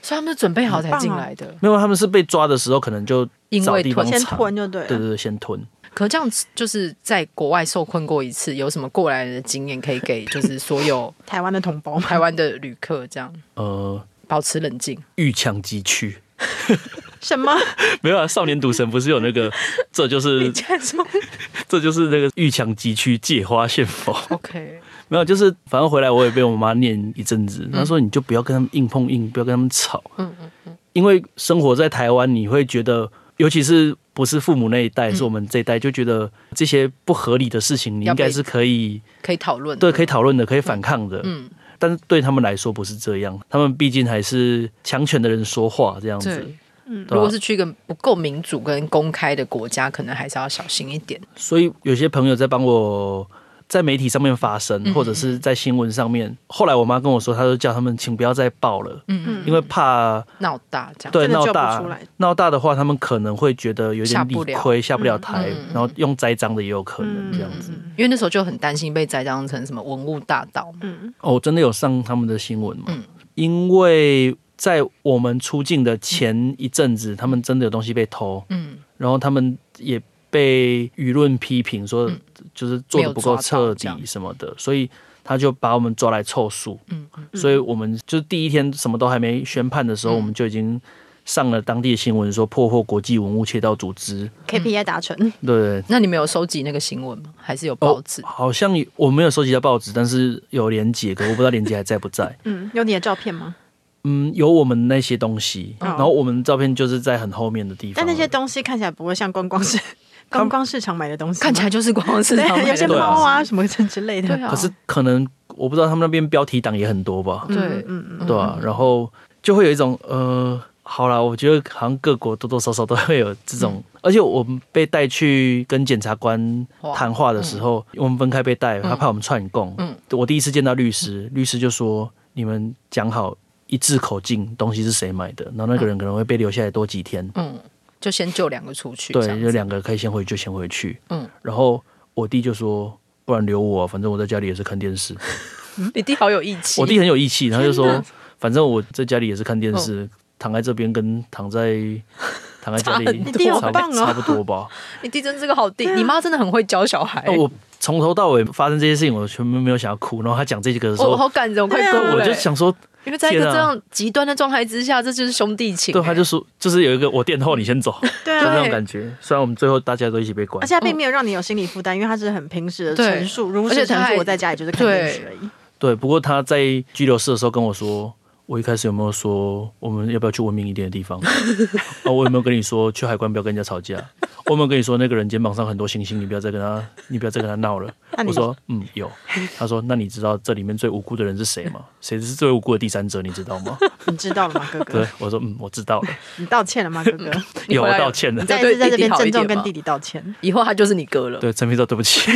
所以他们是准备好才进来的。没有，他们是被抓的时候可能就找地方先吞就对，对对对，先吞。可这样子就是在国外受困过一次，有什么过来人的经验可以给？就是所有 台湾的同胞、台湾的旅客这样。呃，保持冷静，遇强即去。什么？没有啊！少年赌神不是有那个，这就是 这就是那个遇强即去，借花献佛。OK，没有，就是反正回来我也被我妈念一阵子。她说：“你就不要跟他们硬碰硬，不要跟他们吵。”嗯嗯嗯。因为生活在台湾，你会觉得，尤其是不是父母那一代，是我们这一代，就觉得这些不合理的事情，你应该是可以可以讨论，对，可以讨论的，可以反抗的。嗯。但是对他们来说不是这样，他们毕竟还是强权的人说话这样子。嗯，如果是去一个不够民主跟公开的国家，可能还是要小心一点。所以有些朋友在帮我在媒体上面发声，或者是在新闻上面。后来我妈跟我说，她就叫他们请不要再报了，嗯嗯，因为怕闹大这样。对，闹大闹大的话，他们可能会觉得有点理亏，下不了台，然后用栽赃的也有可能这样子。因为那时候就很担心被栽赃成什么文物大盗。嗯，哦，真的有上他们的新闻吗？因为。在我们出境的前一阵子，他们真的有东西被偷，嗯，然后他们也被舆论批评说，就是做的不够彻底什么的，所以他就把我们抓来凑数，嗯，所以我们就是第一天什么都还没宣判的时候，我们就已经上了当地的新闻，说破获国际文物窃盗组织，KPI 达成，对。那你们有收集那个新闻吗？还是有报纸？好像我没有收集到报纸，但是有连结，可我不知道连结还在不在。嗯，有你的照片吗？嗯，有我们那些东西，然后我们照片就是在很后面的地方。但那些东西看起来不会像观光市观光市场买的东西，看起来就是观光市场买的，有些猫啊什么之类的。可是可能我不知道他们那边标题党也很多吧？对，嗯嗯，对啊，然后就会有一种呃，好啦，我觉得好像各国多多少少都会有这种，而且我们被带去跟检察官谈话的时候，我们分开被带，他怕我们串供。嗯，我第一次见到律师，律师就说：“你们讲好。”一致口径，东西是谁买的？然后那个人可能会被留下来多几天。嗯，就先救两个出去。对，就两个可以先回去就先回去。嗯，然后我弟就说：“不然留我，反正我在家里也是看电视。”你弟好有义气。我弟很有义气，他就说：“ 反正我在家里也是看电视，躺在这边跟躺在躺在家里，你弟好棒哦，差不多吧。” 你弟真是个好弟，你妈真的很会教小孩。我从头到尾发生这些事情，我全部没有想要哭。然后他讲这几个的时候，我好感人，快哭了。我就想说。因为在一个这样极端的状态之下，这就是兄弟情。对，他就说，就是有一个我垫后，你先走，对，就那种感觉。虽然我们最后大家都一起被关，而且他并没有让你有心理负担，因为他是很平时的陈述，如实陈述。我在家里就是看电视而已。对，不过他在拘留室的时候跟我说，我一开始有没有说我们要不要去文明一点的地方？啊，我有没有跟你说去海关不要跟人家吵架？我有没有跟你说那个人肩膀上很多星星，你不要再跟他，你不要再跟他闹了。我说嗯有。他说那你知道这里面最无辜的人是谁吗？谁是最无辜的第三者？你知道吗？你知道了吗，哥哥？对，我说嗯我知道了。你道歉了吗，哥哥？有，我道歉了。再次在这边郑重跟弟弟道歉，以后他就是你哥了。对，陈皮说对不起。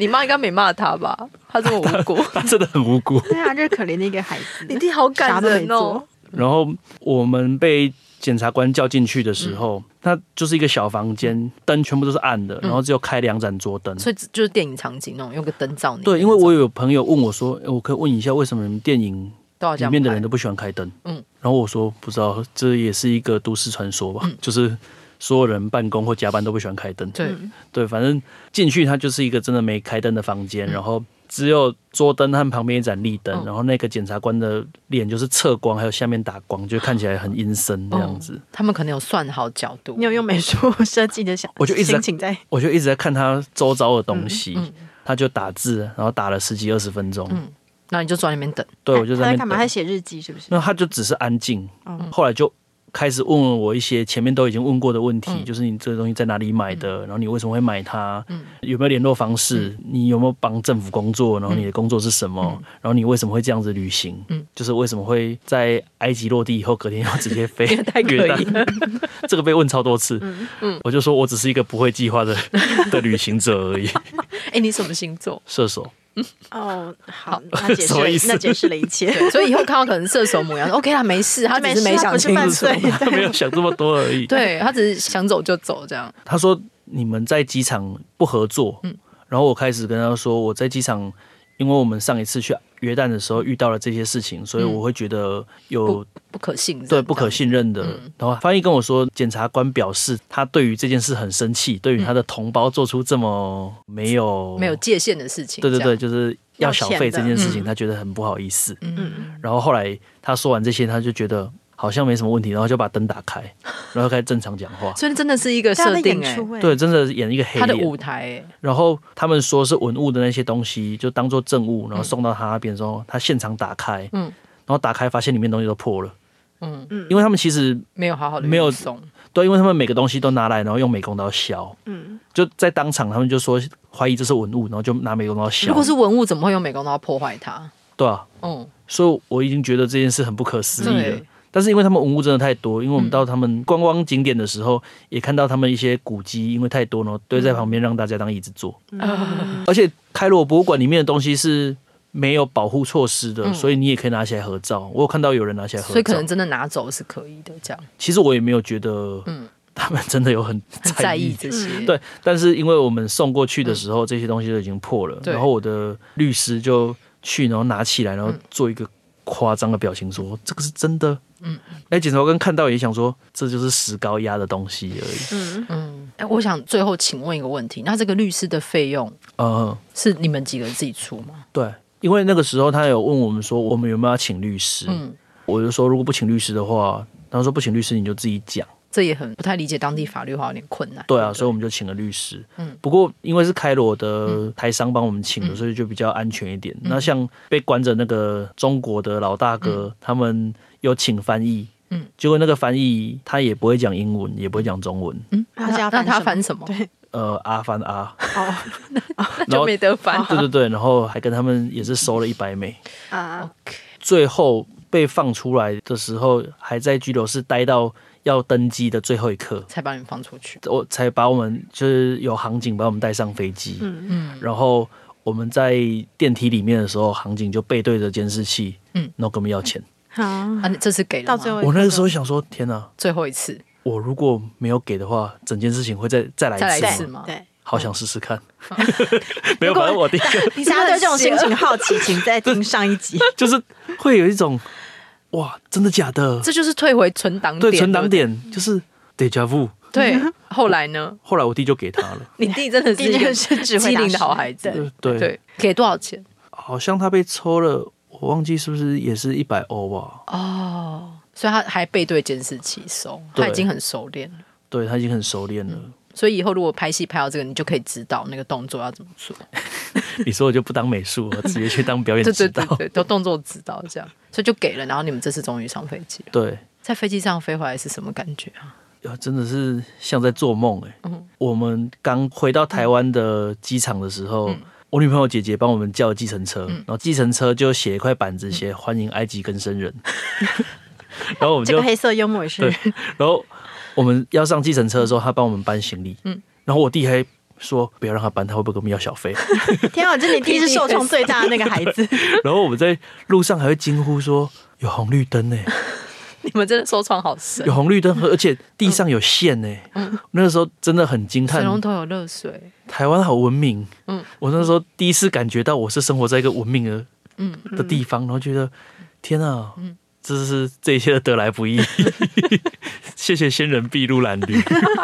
你妈应该没骂他吧？他这么无辜，他真的很无辜。对啊，就是可怜的一个孩子。你弟好感人哦。然后我们被。检察官叫进去的时候，他就是一个小房间，灯全部都是暗的，然后只有开两盏桌灯，所以就是电影场景那种，用个灯照你。对，因为我有朋友问我说：“我可以问一下，为什么你们电影里面的人都不喜欢开灯？”嗯，然后我说：“不知道，这也是一个都市传说吧？就是所有人办公或加班都不喜欢开灯。”对，对，反正进去它就是一个真的没开灯的房间，然后。只有桌灯和旁边一盏立灯，然后那个检察官的脸就是侧光，还有下面打光，就看起来很阴森这样子。他们可能有算好角度，你有用美术设计的想，我就一直在，我就一直在看他周遭的东西，他就打字，然后打了十几二十分钟，嗯，那你就坐在那边等，对，我就在那边干嘛？他写日记是不是？那他就只是安静，后来就。开始问问我一些前面都已经问过的问题，嗯、就是你这个东西在哪里买的，嗯、然后你为什么会买它，嗯、有没有联络方式，嗯、你有没有帮政府工作，然后你的工作是什么，嗯、然后你为什么会这样子旅行，嗯、就是为什么会在埃及落地以后隔天要直接飞 约旦？这个被问超多次，我就说我只是一个不会计划的 的旅行者而已。哎、欸，你什么星座？射手。哦，好，那解释 那解释了一切，所以以后看到可能射手模样，OK，他没事，他只是没想清楚，他没有想这么多而已。对，他只是想走就走这样。他说你们在机场不合作，嗯，然后我开始跟他说我在机场，因为我们上一次去约旦的时候遇到了这些事情，所以我会觉得有不，不可信任，对不可信任的。嗯、然后翻译跟我说，检察官表示他对于这件事很生气，对于他的同胞做出这么没有没有界限的事情，对对对，就是要小费这件事情，嗯、他觉得很不好意思。嗯，然后后来他说完这些，他就觉得。好像没什么问题，然后就把灯打开，然后开始正常讲话。所以真的是一个设定哎、欸，对，真的演一个黑脸。他的舞台哎。然后他们说是文物的那些东西，就当做证物，然后送到他那边的时候，他现场打开，嗯，然后打开发现里面东西都破了，嗯嗯，因为他们其实没有好好的没有送，对，因为他们每个东西都拿来，然后用美工刀削，嗯，就在当场，他们就说怀疑这是文物，然后就拿美工刀削。如果是文物，怎么会用美工刀破坏它？对啊，嗯，所以我已经觉得这件事很不可思议了。但是因为他们文物真的太多，因为我们到他们观光景点的时候，也看到他们一些古迹，因为太多呢，堆在旁边让大家当椅子坐。嗯、而且开罗博物馆里面的东西是没有保护措施的，嗯、所以你也可以拿起来合照。我有看到有人拿起来合照，所以可能真的拿走是可以的。这样，其实我也没有觉得，他们真的有很在意，在意这些。对，但是因为我们送过去的时候，这些东西都已经破了，嗯、然后我的律师就去，然后拿起来，然后做一个夸张的表情说，说这个是真的。嗯，哎，检察官看到也想说，这就是石膏压的东西而已。嗯嗯，哎，我想最后请问一个问题，那这个律师的费用，嗯，是你们几个人自己出吗？对，因为那个时候他有问我们说，我们有没有要请律师？嗯，我就说如果不请律师的话，他说不请律师你就自己讲。这也很不太理解当地法律的话，有点困难。对啊，对对，所以我们就请了律师。嗯，不过因为是开罗的台商帮我们请的，嗯、所以就比较安全一点。嗯、那像被关着那个中国的老大哥，嗯、他们有请翻译。嗯，结果那个翻译他也不会讲英文，也不会讲中文。嗯，那那他翻什么？对，呃，阿翻阿。哦，就没得翻。对对对，然后还跟他们也是收了一百美。啊，OK。最后被放出来的时候，还在拘留室待到。要登机的最后一刻，才把你们放出去。我才把我们就是有航警把我们带上飞机。嗯嗯。然后我们在电梯里面的时候，航警就背对着监视器，嗯，然后跟我们要钱。好啊，这次给了。到最后，我那个时候想说，天哪，最后一次。我如果没有给的话，整件事情会再再来一次吗？对，好想试试看。没有，反正我第一个。你大家对这种心情好奇，请再听上一集。就是会有一种。哇，真的假的？这就是退回存档点。对，存档点就是 deja vu。对，后来呢？后来我弟就给他了。你弟真的是一个是机灵的好孩子。对对，给多少钱？好像他被抽了，我忘记是不是也是一百欧吧？哦，所以他还背对监视器收，他已经很熟练了。对，他已经很熟练了。所以以后如果拍戏拍到这个，你就可以知道那个动作要怎么做。你说我就不当美术，我直接去当表演指导，对对对，都动作指导这样，所以就给了。然后你们这次终于上飞机了。对，在飞机上飞回来是什么感觉啊？真的是像在做梦哎。嗯，我们刚回到台湾的机场的时候，我女朋友姐姐帮我们叫计程车，然后计程车就写一块板子写欢迎埃及更生人。然后我们就黑色幽默也是。然后我们要上计程车的时候，他帮我们搬行李。嗯，然后我弟还。说不要让他搬，他会不会跟我们要小费？天啊，这你弟是受创最大的那个孩子。然后我们在路上还会惊呼说：“有红绿灯呢！” 你们真的受创好深。有红绿灯，而且地上有线呢。嗯，那个时候真的很惊叹。水龙头有热水。台湾好文明。嗯，我那时候第一次感觉到我是生活在一个文明的嗯的地方，然后觉得天啊，嗯，这是这一切的得来不易。谢谢仙人筚路蓝缕，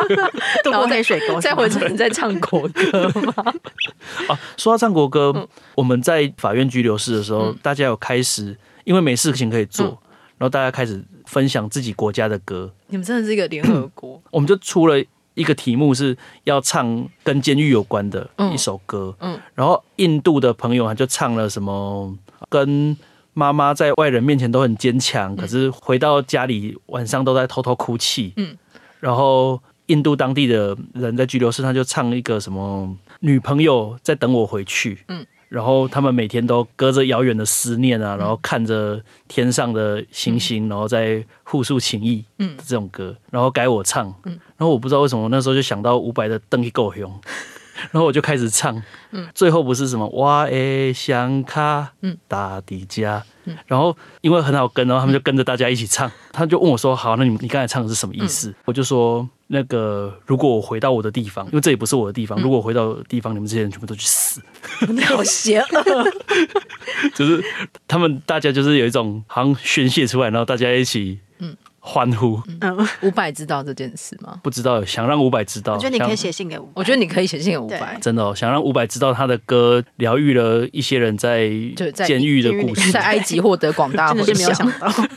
然后在水沟，再回程在唱国歌吗？啊，说到唱国歌，嗯、我们在法院拘留室的时候，嗯、大家有开始，因为没事情可以做，嗯、然后大家开始分享自己国家的歌。你们真的是一个联合国，我们就出了一个题目，是要唱跟监狱有关的一首歌。嗯，嗯然后印度的朋友他就唱了什么跟。妈妈在外人面前都很坚强，可是回到家里晚上都在偷偷哭泣。嗯，然后印度当地的人在拘留室，他就唱一个什么女朋友在等我回去。嗯，然后他们每天都隔着遥远的思念啊，然后看着天上的星星，然后在互诉情谊。嗯，这种歌，然后改我唱。嗯，然后我不知道为什么那时候就想到伍佰的《邓一够凶》。然后我就开始唱，嗯，最后不是什么哇诶香卡，嗯，大迪加，嗯，然后因为很好跟，然后他们就跟着大家一起唱，他就问我说：“好，那你你刚才唱的是什么意思？”我就说：“那个如果我回到我的地方，因为这也不是我的地方，如果我回到地方，你们这些人全部都去死。”你好邪恶，就是他们大家就是有一种好像宣泄出来，然后大家一起，嗯。欢呼，嗯，伍佰知道这件事吗？不知道，想让伍佰知道。我觉得你可以写信给伍佰，我觉得你可以写信给伍佰，真的哦，想让伍佰知道他的歌疗愈了一些人在监狱的故事，在埃及获得广大回响。真的是没有想到，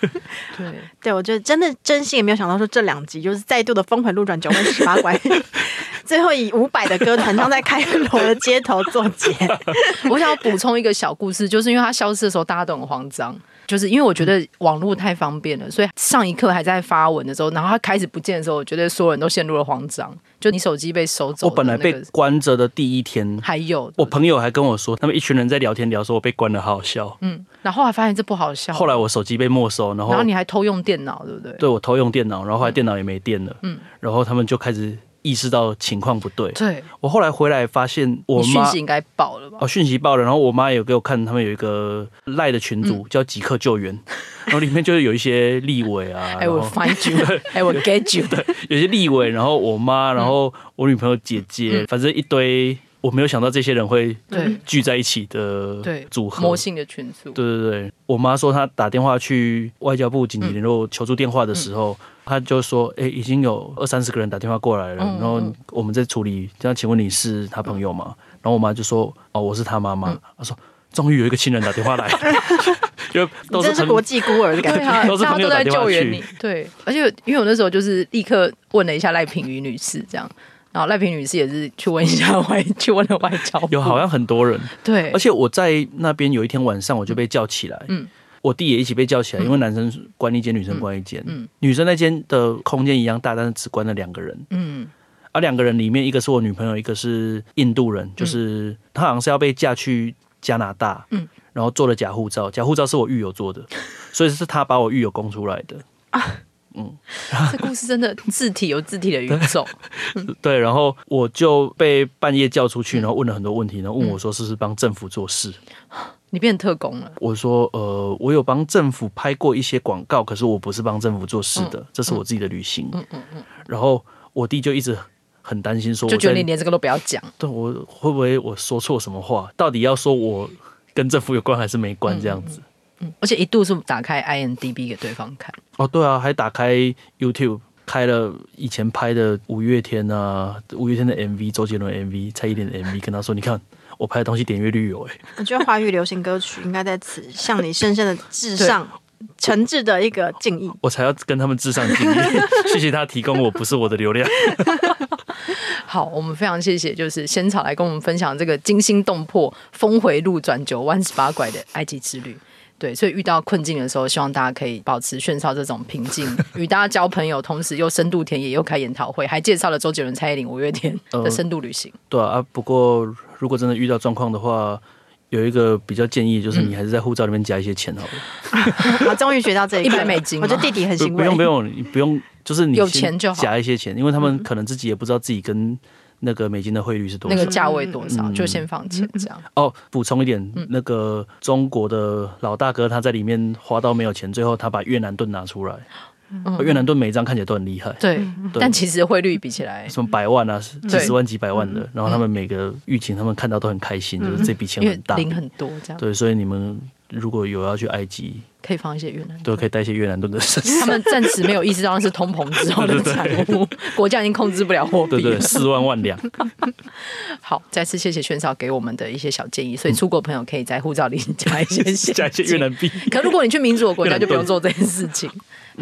对 对，我觉得真的真心也没有想到说这两集就是再度的峰回路转，九弯十八拐，最后以伍佰的歌团唱在开罗的街头作结。我想要补充一个小故事，就是因为他消失的时候，大家都很慌张。就是因为我觉得网络太方便了，所以上一刻还在发文的时候，然后他开始不见的时候，我觉得所有人都陷入了慌张。就你手机被收走，我本来被关着的第一天，还有我朋友还跟我说，他们一群人在聊天聊说我被关了，好好笑。嗯，然后还发现这不好笑。后来我手机被没收，然后然后你还偷用电脑，对不对？对，我偷用电脑，然后后来电脑也没电了。嗯，然后他们就开始。意识到情况不对，对，我后来回来发现我妈讯息应该爆了吧？哦，讯息爆了，然后我妈有给我看，他们有一个赖的群组、嗯、叫即刻救援，然后里面就是有一些立委啊，I will find you, I will get you，对，有些立委，然后我妈，然后我女朋友姐姐，嗯、反正一堆。我没有想到这些人会聚在一起的组合，魔性的群组。对对对，我妈说她打电话去外交部紧急联络求助电话的时候，她就说：“哎，已经有二三十个人打电话过来了，然后我们在处理。这样，请问你是他朋友吗？”然后我妈就说：“哦，我是他妈妈。”她说：“终于有一个亲人打电话来，就都是国际孤儿的感觉，都是朋友在救援你。”对，而且因为我那时候就是立刻问了一下赖品妤女士，这样。然后赖平女士也是去问一下外，去问了外交。有好像很多人对，而且我在那边有一天晚上我就被叫起来，嗯，我弟也一起被叫起来，因为男生关一间，女生关一间，嗯，女生那间的空间一样大，但是只关了两个人，嗯，而两个人里面一个是我女朋友，一个是印度人，就是她好像是要被嫁去加拿大，嗯，然后做了假护照，假护照是我狱友做的，所以是他把我狱友供出来的。啊。嗯，这故事真的字体有字体的宇宙。对，然后我就被半夜叫出去，然后问了很多问题，然后问我说是不是帮政府做事？你变特工了？我说呃，我有帮政府拍过一些广告，可是我不是帮政府做事的，这是我自己的旅行。嗯嗯嗯。然后我弟就一直很担心说，就觉得你连这个都不要讲。对，我会不会我说错什么话？到底要说我跟政府有关还是没关？这样子。嗯，而且一度是打开 IMDB 给对方看。哦，对啊，还打开 YouTube 开了以前拍的五月天啊，五月天的 MV，周杰伦 MV，蔡依林的 MV，跟他说：“你看我拍的东西点阅率有哎。”我觉得华语流行歌曲应该在此向你深深的致上诚挚的一个敬意。我才要跟他们致上敬意，谢谢他提供我不是我的流量。好，我们非常谢谢，就是仙草来跟我们分享这个惊心动魄、峰回路转、九弯十八拐的埃及之旅。对，所以遇到困境的时候，希望大家可以保持炫少这种平静，与大家交朋友，同时又深度田野，又开研讨会，还介绍了周杰伦、蔡依林、五月天的深度旅行。呃、对啊，啊，不过如果真的遇到状况的话，有一个比较建议，就是你还是在护照里面加一些钱好了。我终于学到这一百美金，我觉得弟弟很辛苦。不用不用，你不用，就是你有钱就好，加一些钱，因为他们可能自己也不知道自己跟。那个美金的汇率是多少？那个价位多少？嗯、就先放钱这样。哦，补充一点，嗯、那个中国的老大哥他在里面花到没有钱，最后他把越南盾拿出来。嗯、越南盾每一张看起来都很厉害。对，对但其实汇率比起来，什么百万啊，几十万、几百万的，然后他们每个狱警他们看到都很开心，嗯、就是这笔钱很大，领很多这样。对，所以你们。如果有要去埃及，可以放一些越南盾，对，可以带一些越南盾的身上。他们暂时没有意识到那是通膨之后的产物，国家已经控制不了货币。对对，四万万两。好，再次谢谢轩少给我们的一些小建议。所以出国朋友可以在护照里加一些加一些越南币。可如果你去民主的国家，就不用做这件事情。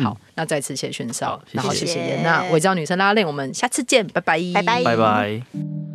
好，那再次谢谢炫少，然后谢谢颜讷，违章女生拉链，我们下次见，拜拜，拜拜，拜拜。